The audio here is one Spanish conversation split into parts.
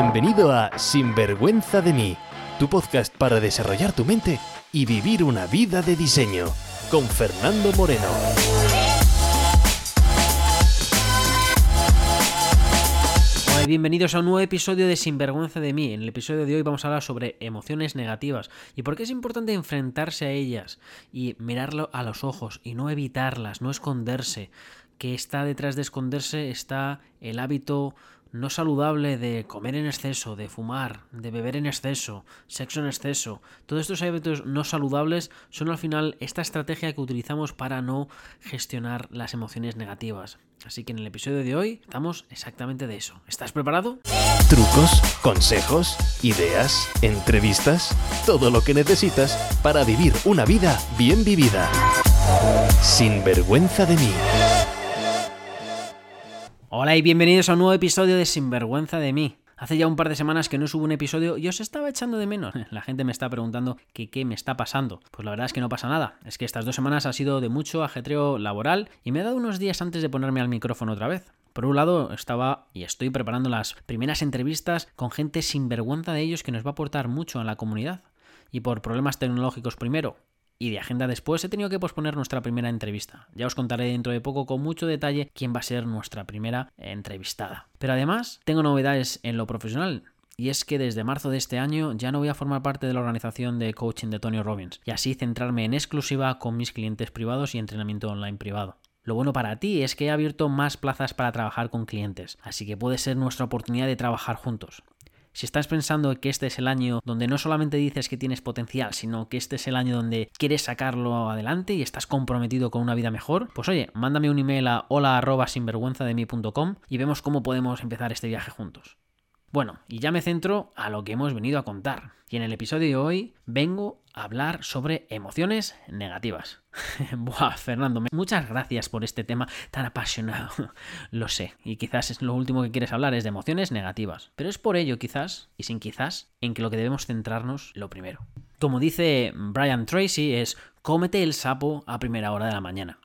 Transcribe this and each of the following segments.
Bienvenido a Sinvergüenza de mí, tu podcast para desarrollar tu mente y vivir una vida de diseño, con Fernando Moreno. Bienvenidos a un nuevo episodio de Sinvergüenza de mí. En el episodio de hoy vamos a hablar sobre emociones negativas y por qué es importante enfrentarse a ellas y mirarlo a los ojos y no evitarlas, no esconderse. Que está detrás de esconderse está el hábito no saludable de comer en exceso, de fumar, de beber en exceso, sexo en exceso. Todos estos hábitos no saludables son al final esta estrategia que utilizamos para no gestionar las emociones negativas. Así que en el episodio de hoy estamos exactamente de eso. ¿Estás preparado? Trucos, consejos, ideas, entrevistas, todo lo que necesitas para vivir una vida bien vivida. Sin vergüenza de mí. Hola y bienvenidos a un nuevo episodio de Sinvergüenza de mí. Hace ya un par de semanas que no subo un episodio y os estaba echando de menos. La gente me está preguntando que qué me está pasando. Pues la verdad es que no pasa nada. Es que estas dos semanas ha sido de mucho ajetreo laboral y me he dado unos días antes de ponerme al micrófono otra vez. Por un lado, estaba y estoy preparando las primeras entrevistas con gente sin vergüenza de ellos que nos va a aportar mucho a la comunidad. Y por problemas tecnológicos primero, y de agenda después he tenido que posponer nuestra primera entrevista. Ya os contaré dentro de poco con mucho detalle quién va a ser nuestra primera entrevistada. Pero además tengo novedades en lo profesional. Y es que desde marzo de este año ya no voy a formar parte de la organización de coaching de Tony Robbins y así centrarme en exclusiva con mis clientes privados y entrenamiento online privado. Lo bueno para ti es que he abierto más plazas para trabajar con clientes, así que puede ser nuestra oportunidad de trabajar juntos. Si estás pensando que este es el año donde no solamente dices que tienes potencial, sino que este es el año donde quieres sacarlo adelante y estás comprometido con una vida mejor, pues oye, mándame un email a hola@sinvergüenzademi.com y vemos cómo podemos empezar este viaje juntos. Bueno, y ya me centro a lo que hemos venido a contar. Y en el episodio de hoy vengo a hablar sobre emociones negativas. Buah, Fernando, muchas gracias por este tema tan apasionado. lo sé, y quizás es lo último que quieres hablar es de emociones negativas. Pero es por ello, quizás, y sin quizás, en que lo que debemos centrarnos lo primero. Como dice Brian Tracy, es cómete el sapo a primera hora de la mañana.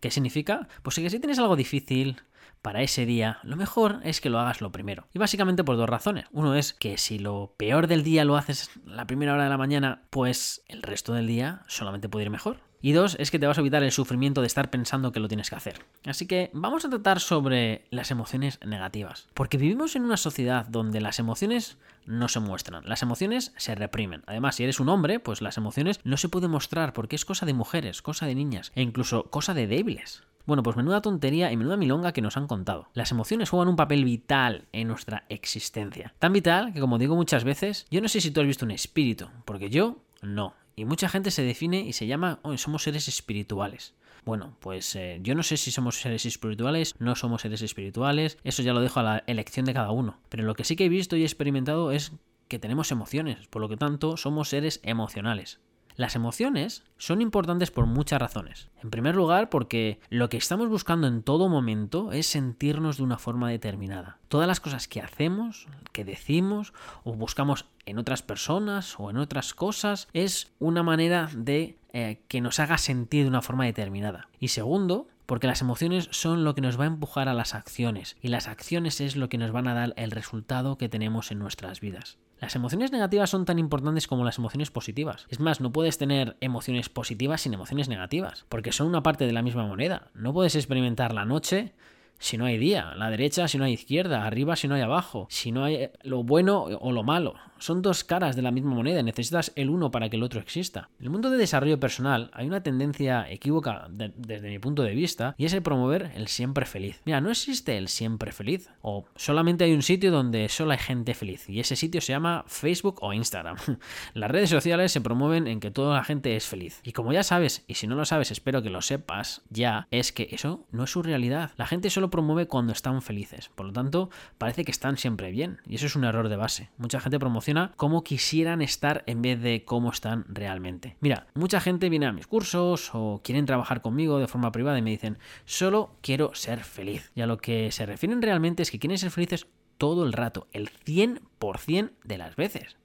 ¿Qué significa? Pues que si tienes algo difícil, para ese día, lo mejor es que lo hagas lo primero. Y básicamente por dos razones. Uno es que si lo peor del día lo haces la primera hora de la mañana, pues el resto del día solamente puede ir mejor. Y dos, es que te vas a evitar el sufrimiento de estar pensando que lo tienes que hacer. Así que vamos a tratar sobre las emociones negativas. Porque vivimos en una sociedad donde las emociones no se muestran. Las emociones se reprimen. Además, si eres un hombre, pues las emociones no se pueden mostrar porque es cosa de mujeres, cosa de niñas e incluso cosa de débiles. Bueno, pues menuda tontería y menuda milonga que nos han contado. Las emociones juegan un papel vital en nuestra existencia. Tan vital que, como digo muchas veces, yo no sé si tú has visto un espíritu, porque yo no. Y mucha gente se define y se llama, oh, somos seres espirituales. Bueno, pues eh, yo no sé si somos seres espirituales, no somos seres espirituales, eso ya lo dejo a la elección de cada uno. Pero lo que sí que he visto y experimentado es que tenemos emociones, por lo que tanto somos seres emocionales. Las emociones son importantes por muchas razones. En primer lugar, porque lo que estamos buscando en todo momento es sentirnos de una forma determinada. Todas las cosas que hacemos, que decimos o buscamos en otras personas o en otras cosas es una manera de eh, que nos haga sentir de una forma determinada. Y segundo, porque las emociones son lo que nos va a empujar a las acciones y las acciones es lo que nos van a dar el resultado que tenemos en nuestras vidas. Las emociones negativas son tan importantes como las emociones positivas. Es más, no puedes tener emociones positivas sin emociones negativas, porque son una parte de la misma moneda. No puedes experimentar la noche si no hay día, la derecha si no hay izquierda, arriba si no hay abajo, si no hay lo bueno o lo malo. Son dos caras de la misma moneda, necesitas el uno para que el otro exista. En el mundo de desarrollo personal hay una tendencia equívoca desde mi punto de vista y es el promover el siempre feliz. Mira, no existe el siempre feliz o solamente hay un sitio donde solo hay gente feliz y ese sitio se llama Facebook o Instagram. Las redes sociales se promueven en que toda la gente es feliz. Y como ya sabes, y si no lo sabes espero que lo sepas ya, es que eso no es su realidad. La gente solo promueve cuando están felices. Por lo tanto, parece que están siempre bien y eso es un error de base. Mucha gente promociona cómo quisieran estar en vez de cómo están realmente. Mira, mucha gente viene a mis cursos o quieren trabajar conmigo de forma privada y me dicen, solo quiero ser feliz. Y a lo que se refieren realmente es que quieren ser felices todo el rato, el 100% de las veces.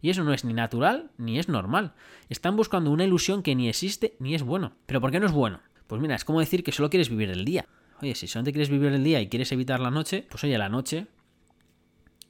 Y eso no es ni natural ni es normal. Están buscando una ilusión que ni existe ni es bueno. ¿Pero por qué no es bueno? Pues mira, es como decir que solo quieres vivir el día. Oye, si solamente quieres vivir el día y quieres evitar la noche, pues oye, la noche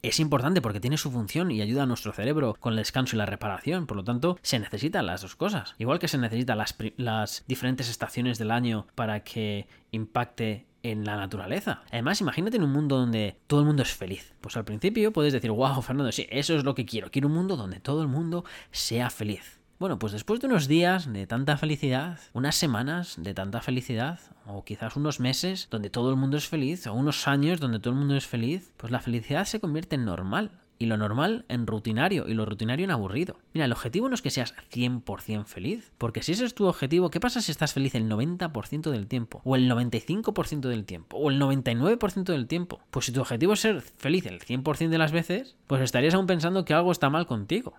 es importante porque tiene su función y ayuda a nuestro cerebro con el descanso y la reparación. Por lo tanto, se necesitan las dos cosas. Igual que se necesitan las, diferentes estaciones del año para que impacte en la naturaleza. Además, imagínate en un mundo donde todo el mundo es feliz. Pues al principio puedes decir, wow, Fernando, sí, eso es lo que quiero. Quiero un mundo donde todo el mundo sea feliz. Bueno, pues después de unos días de tanta felicidad, unas semanas de tanta felicidad, o quizás unos meses donde todo el mundo es feliz, o unos años donde todo el mundo es feliz, pues la felicidad se convierte en normal y lo normal en rutinario y lo rutinario en aburrido. Mira, el objetivo no es que seas 100% feliz, porque si ese es tu objetivo, ¿qué pasa si estás feliz el 90% del tiempo? O el 95% del tiempo? ¿O el 99% del tiempo? Pues si tu objetivo es ser feliz el 100% de las veces, pues estarías aún pensando que algo está mal contigo.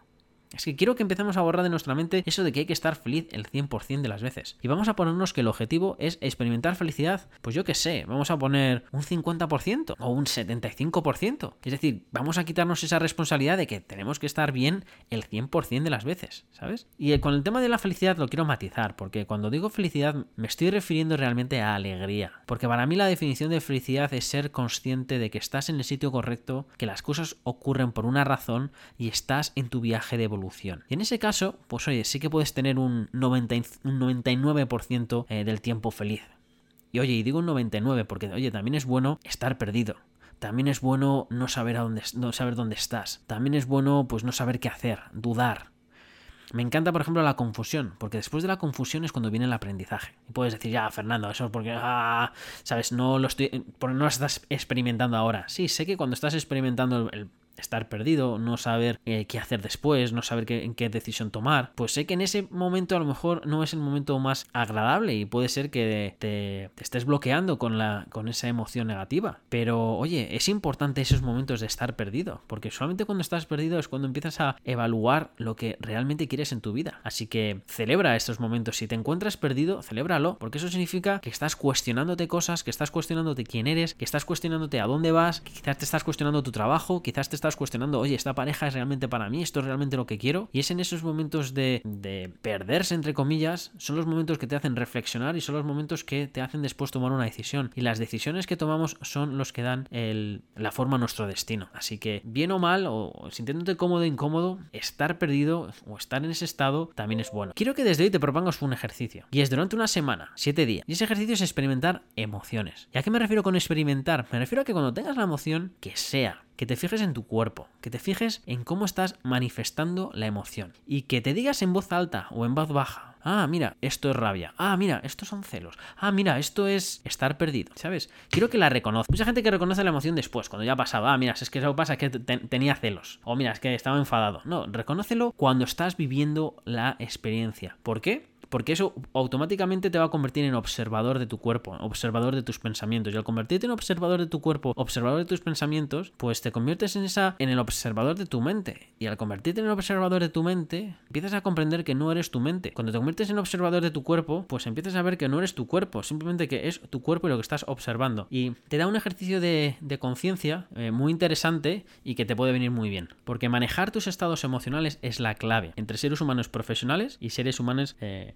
Es que quiero que empecemos a borrar de nuestra mente eso de que hay que estar feliz el 100% de las veces. Y vamos a ponernos que el objetivo es experimentar felicidad, pues yo qué sé, vamos a poner un 50% o un 75%. Es decir, vamos a quitarnos esa responsabilidad de que tenemos que estar bien el 100% de las veces, ¿sabes? Y con el tema de la felicidad lo quiero matizar, porque cuando digo felicidad me estoy refiriendo realmente a alegría. Porque para mí la definición de felicidad es ser consciente de que estás en el sitio correcto, que las cosas ocurren por una razón y estás en tu viaje de evolución y en ese caso, pues oye, sí que puedes tener un, 90, un 99% eh, del tiempo feliz. Y oye, y digo un 99 porque, oye, también es bueno estar perdido. También es bueno no saber, a dónde, no saber dónde estás. También es bueno pues no saber qué hacer, dudar. Me encanta, por ejemplo, la confusión, porque después de la confusión es cuando viene el aprendizaje. Y puedes decir, ya, Fernando, eso es porque, ah, sabes, no lo estoy, no lo estás experimentando ahora. Sí, sé que cuando estás experimentando el, estar perdido, no saber eh, qué hacer después, no saber qué, qué decisión tomar, pues sé que en ese momento a lo mejor no es el momento más agradable y puede ser que te, estés bloqueando con, la, con esa emoción negativa. Pero oye, es importante esos momentos de estar perdido, porque solamente cuando estás perdido es cuando empiezas a evaluar lo que realmente quieres en tu vida. Así que celebra estos momentos. Si te encuentras perdido, celébralo, porque eso significa que estás cuestionándote cosas, que estás cuestionándote quién eres, que estás cuestionándote a dónde vas, quizás te estás cuestionando tu trabajo, quizás te estás cuestionando, oye, esta pareja es realmente para mí, esto es realmente lo que quiero. Y es en esos momentos de, de perderse, entre comillas, son los momentos que te hacen reflexionar y son los momentos que te hacen después tomar una decisión. Y las decisiones que tomamos son los que dan la forma a nuestro destino. Así que, bien o mal, o sintiéndote cómodo o incómodo, estar perdido o estar en ese estado también es bueno. Quiero que desde hoy te propongas un ejercicio. Y es durante una semana, siete días. Y ese ejercicio es experimentar emociones. ¿Y a qué me refiero con experimentar? Me refiero a que cuando tengas la emoción, que sea que te fijes en tu cuerpo, que te fijes en cómo estás manifestando la emoción y que te digas en voz alta o en voz baja, ah, mira, esto es rabia, ah, mira, esto son celos, ah, mira, esto es estar perdido, ¿sabes? Quiero que la reconozca. Mucha gente que reconoce la emoción después, cuando ya ha pasado, ah, mira, es que eso pasa, es que tenía celos, o mira, es que estaba enfadado. No, reconócelo cuando estás viviendo la experiencia. ¿Por qué? Porque eso automáticamente te va a convertir en observador de tu cuerpo, observador de tus pensamientos. Y al convertirte en observador de tu cuerpo, observador de tus pensamientos, pues te conviertes en esa, en el observador de tu mente. Y al convertirte en observador de tu mente, empiezas a comprender que no eres tu mente. Cuando te conviertes en observador de tu cuerpo, pues empiezas a ver que no eres tu cuerpo, simplemente que es tu cuerpo y lo que estás observando. Y te da un ejercicio de, conciencia eh, muy interesante y que te puede venir muy bien. Porque manejar tus estados emocionales es la clave entre seres humanos profesionales y seres humanos eh,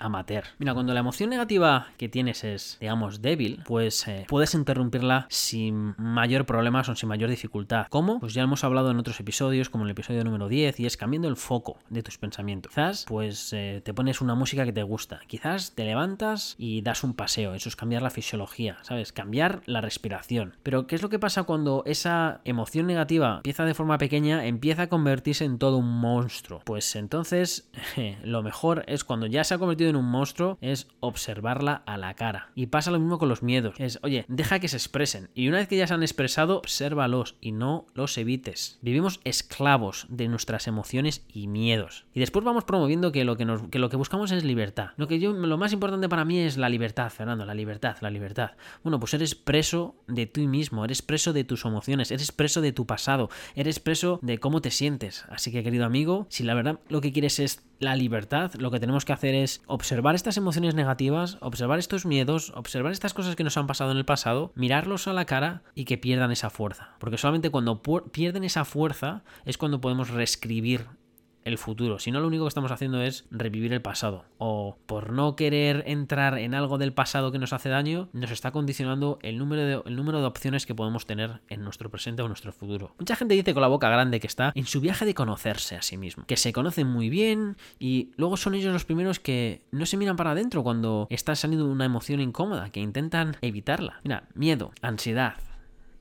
amateur. Mira, cuando la emoción negativa que tienes es, digamos, débil, pues eh, puedes interrumpirla sin mayor problema o sin mayor dificultad. ¿Cómo? Pues ya hemos hablado en otros episodios, como en el episodio número 10, y es cambiando el foco de tus pensamientos. Quizás, pues eh, te pones una música que te gusta. Quizás te levantas y das un paseo. Eso es cambiar la fisiología, ¿sabes? Cambiar la respiración. Pero, ¿qué es lo que pasa cuando esa emoción negativa empieza de forma pequeña, empieza a convertirse en todo un monstruo? Pues entonces, lo mejor es cuando ya se ha convertido en un monstruo es observarla a la cara. Y pasa lo mismo con los miedos. Es, oye, deja que se expresen. Y una vez que ya se han expresado, obsérvalos y no los evites. Vivimos esclavos de nuestras emociones y miedos. Y después vamos promoviendo que lo que, nos, que, lo que buscamos es libertad. Lo, que yo, lo más importante para mí es la libertad, Fernando, la libertad, la libertad. Bueno, pues eres preso de ti mismo, eres preso de tus emociones, eres preso de tu pasado, eres preso de cómo te sientes. Así que, querido amigo, si la verdad lo que quieres es la libertad, lo que tenemos que hacer es observar estas emociones negativas, observar estos miedos, observar estas cosas que nos han pasado en el pasado, mirarlos a la cara y que pierdan esa fuerza. Porque solamente cuando pierden esa fuerza es cuando podemos reescribir el futuro, sino lo único que estamos haciendo es revivir el pasado. O por no querer entrar en algo del pasado que nos hace daño, nos está condicionando el número de, el número de opciones que podemos tener en nuestro presente o nuestro futuro. Mucha gente dice con la boca grande que está en su viaje de conocerse a sí mismo, que se conocen muy bien y luego son ellos los primeros que no se miran para adentro cuando está saliendo una emoción incómoda, que intentan evitarla. Mira, miedo, ansiedad,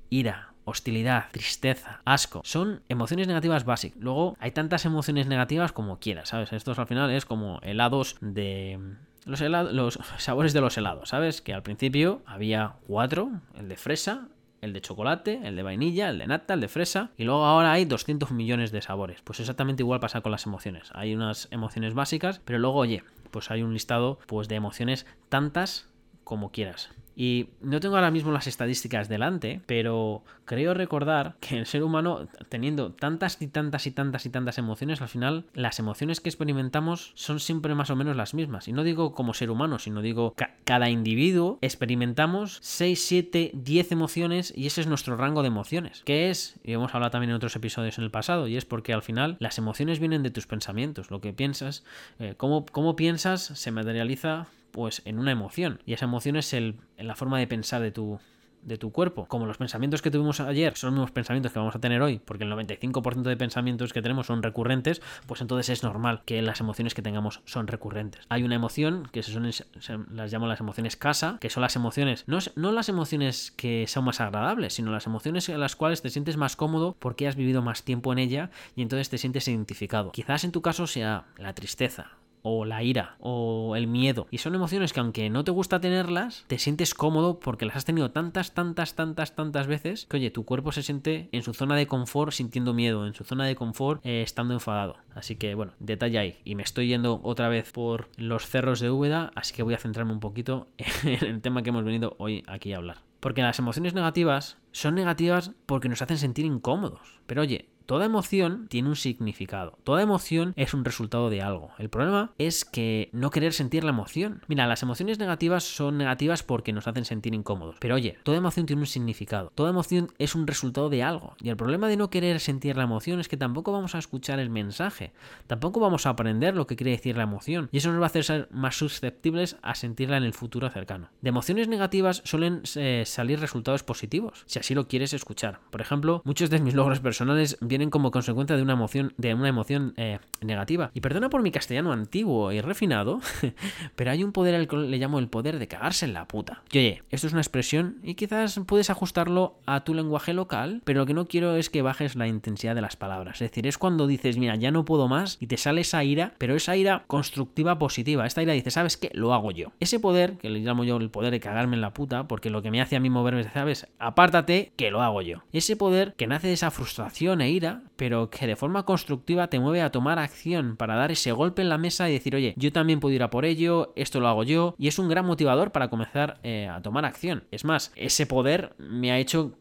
ira, hostilidad, tristeza, asco. Son emociones negativas básicas. Luego hay tantas emociones negativas como quieras, ¿sabes? Estos al final es como helados de... Los, los sabores de los helados, ¿sabes? Que al principio había cuatro, el de fresa, el de chocolate, el de vainilla, el de nata, el de fresa, y luego ahora hay 200 millones de sabores. Pues exactamente igual pasa con las emociones. Hay unas emociones básicas, pero luego, oye, pues hay un listado pues de emociones tantas como quieras. Y no tengo ahora mismo las estadísticas delante, pero creo recordar que el ser humano, teniendo tantas y tantas y tantas y tantas emociones, al final las emociones que experimentamos son siempre más o menos las mismas. Y no digo como ser humano, sino digo cada individuo experimentamos 6, 7, 10 emociones y ese es nuestro rango de emociones. ¿Qué es? Y hemos hablado también en otros episodios en el pasado, y es porque al final las emociones vienen de tus pensamientos, lo que piensas, eh, cómo, cómo piensas se materializa pues en una emoción. Y esa emoción es el, en la forma de pensar de tu, de tu cuerpo. Como los pensamientos que tuvimos ayer son los mismos pensamientos que vamos a tener hoy, porque el 95% de pensamientos que tenemos son recurrentes, pues entonces es normal que las emociones que tengamos son recurrentes. Hay una emoción que se, son, las llamo las emociones casa, que son las emociones, no, no las emociones que son más agradables, sino las emociones en las cuales te sientes más cómodo porque has vivido más tiempo en ella y entonces te sientes identificado. Quizás en tu caso sea la tristeza, o la ira o el miedo. Y son emociones que aunque no te gusta tenerlas, te sientes cómodo porque las has tenido tantas, tantas, tantas, tantas veces que oye, tu cuerpo se siente en su zona de confort sintiendo miedo, en su zona de confort eh, estando enfadado. Así que bueno, detalle ahí. Y me estoy yendo otra vez por los cerros de Úbeda, así que voy a centrarme un poquito en el tema que hemos venido hoy aquí a hablar. Porque las emociones negativas son negativas porque nos hacen sentir incómodos. Pero oye, Toda emoción tiene un significado. Toda emoción es un resultado de algo. El problema es que no querer sentir la emoción. Mira, las emociones negativas son negativas porque nos hacen sentir incómodos. Pero oye, toda emoción tiene un significado. Toda emoción es un resultado de algo. Y el problema de no querer sentir la emoción es que tampoco vamos a escuchar el mensaje. Tampoco vamos a aprender lo que quiere decir la emoción. Y eso nos va a hacer ser más susceptibles a sentirla en el futuro cercano. De emociones negativas suelen eh, salir resultados positivos, si así lo quieres escuchar. Por ejemplo, muchos de mis logros personales vienen como consecuencia de una emoción, de una emoción eh, negativa. Y perdona por mi castellano antiguo y refinado, pero hay un poder al que le llamo el poder de cagarse en la puta. Y oye, esto es una expresión y quizás puedes ajustarlo a tu lenguaje local, pero lo que no quiero es que bajes la intensidad de las palabras. Es decir, es cuando dices, mira, ya no puedo más y te sale esa ira, pero esa ira constructiva positiva. Esta ira dice, ¿sabes qué? Lo hago yo. Ese poder, que le llamo yo el poder de cagarme en la puta, porque lo que me hace a mí moverme, ¿sabes? Apártate, que lo hago yo. Ese poder que nace de esa frustración e ira vida pero que de forma constructiva te mueve a tomar acción para dar ese golpe en la mesa y decir, oye, yo también puedo ir a por ello, esto lo hago yo, y es un gran motivador para comenzar eh, a tomar acción. Es más, ese poder me ha hecho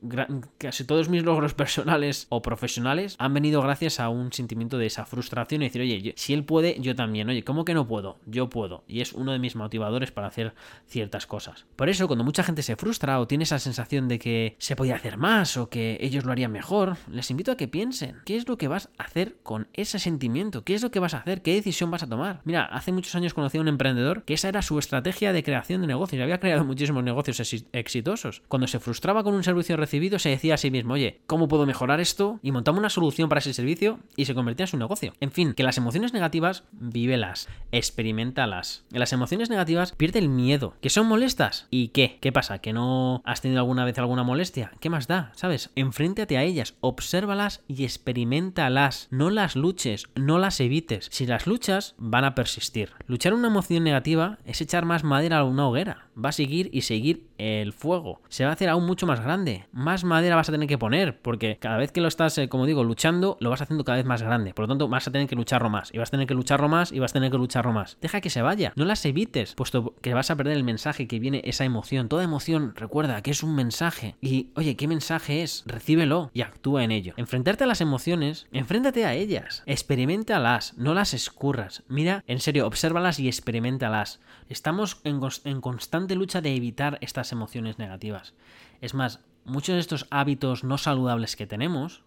casi todos mis logros personales o profesionales han venido gracias a un sentimiento de esa frustración y decir, oye, si él puede, yo también, oye, ¿cómo que no puedo? Yo puedo. Y es uno de mis motivadores para hacer ciertas cosas. Por eso, cuando mucha gente se frustra o tiene esa sensación de que se podía hacer más o que ellos lo harían mejor, les invito a que piensen ¿Qué es lo que vas a hacer con ese sentimiento? ¿Qué es lo que vas a hacer? ¿Qué decisión vas a tomar? Mira, hace muchos años conocí a un emprendedor que esa era su estrategia de creación de negocios. Había creado muchísimos negocios exitosos. Cuando se frustraba con un servicio recibido, se decía a sí mismo, oye, ¿cómo puedo mejorar esto? Y montaba una solución para ese servicio y se convertía en su negocio. En fin, que las emociones negativas, vívelas, experimentalas. En las emociones negativas, pierde el miedo. ¿Que son molestas? ¿Y qué? ¿Qué pasa? ¿Que no has tenido alguna vez alguna molestia? ¿Qué más da? ¿Sabes? Enfréntate a ellas, obsérvalas y experimentalas, no las luches, no las evites. Si las luchas, van a persistir. Luchar una emoción negativa es echar más madera a una hoguera. Va a seguir y seguir el fuego. Se va a hacer aún mucho más grande. Más madera vas a tener que poner, porque cada vez que lo estás, eh, como digo, luchando, lo vas haciendo cada vez más grande. Por lo tanto, vas a tener que lucharlo más. Y vas a tener que lucharlo más y vas a tener que lucharlo más. Deja que se vaya. No las evites, puesto que vas a perder el mensaje que viene esa emoción. Toda emoción, recuerda que es un mensaje. Y, oye, ¿qué mensaje es? Recíbelo y actúa en ello. Enfrentarte a las emociones, enfréntate a ellas, experimentalas, no las escurras. Mira, en serio, obsérvalas y experimentalas. Estamos en, en constante lucha de evitar estas emociones negativas. Es más, muchos de estos hábitos no saludables que tenemos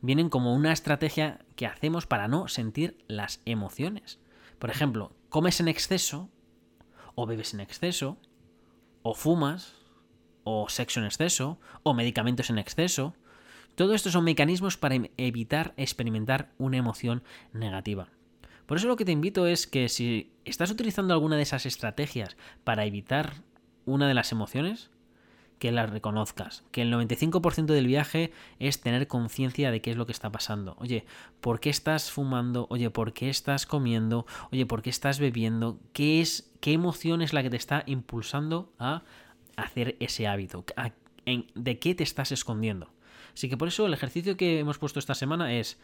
vienen como una estrategia que hacemos para no sentir las emociones. Por ejemplo, comes en exceso, o bebes en exceso, o fumas, o sexo en exceso, o medicamentos en exceso. Todo esto son mecanismos para em-, evitar experimentar una emoción negativa. Por eso lo que te invito es que si estás utilizando alguna de esas estrategias para evitar una de las emociones, que las reconozcas, que el 95% del viaje es tener conciencia de qué es lo que está pasando. Oye, ¿por qué estás fumando? Oye, ¿por qué estás comiendo? Oye, ¿por qué estás bebiendo? ¿Qué es qué emoción es la que te está impulsando a hacer ese hábito? ¿De qué te estás escondiendo? Así que por eso el ejercicio que hemos puesto esta semana es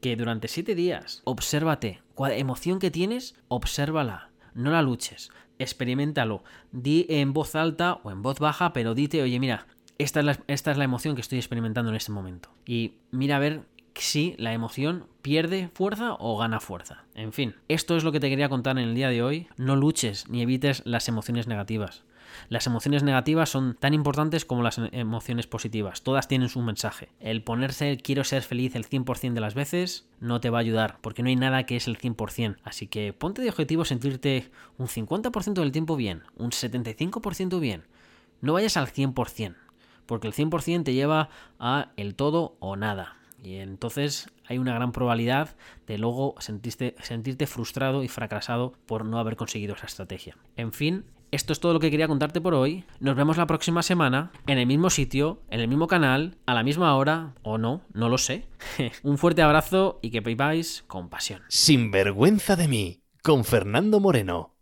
que durante siete días obsérvate, cuál emoción que tienes, obsérvala, no la luches, experimentalo, di en voz alta o en voz baja, pero dite, oye, mira, esta es, la, esta es la emoción que estoy experimentando en este momento. Y mira a ver si la emoción pierde fuerza o gana fuerza. En fin, esto es lo que te quería contar en el día de hoy. No luches ni evites las emociones negativas. Las emociones negativas son tan importantes como las emociones positivas. Todas tienen su mensaje. El ponerse quiero ser feliz el 100% de las veces no te va a ayudar, porque no hay nada que es el 100%. Así que ponte de objetivo sentirte un 50% del tiempo bien, un 75% bien. No vayas al 100%, porque el 100% te lleva a el todo o nada. Y entonces hay una gran probabilidad de luego sentirte, sentirte frustrado y fracasado por no haber conseguido esa estrategia. En fin, esto es todo lo que quería contarte por hoy. Nos vemos la próxima semana en el mismo sitio, en el mismo canal, a la misma hora, o no, no lo sé. Un fuerte abrazo y que viváis con pasión. Sin vergüenza de mí, con Fernando Moreno.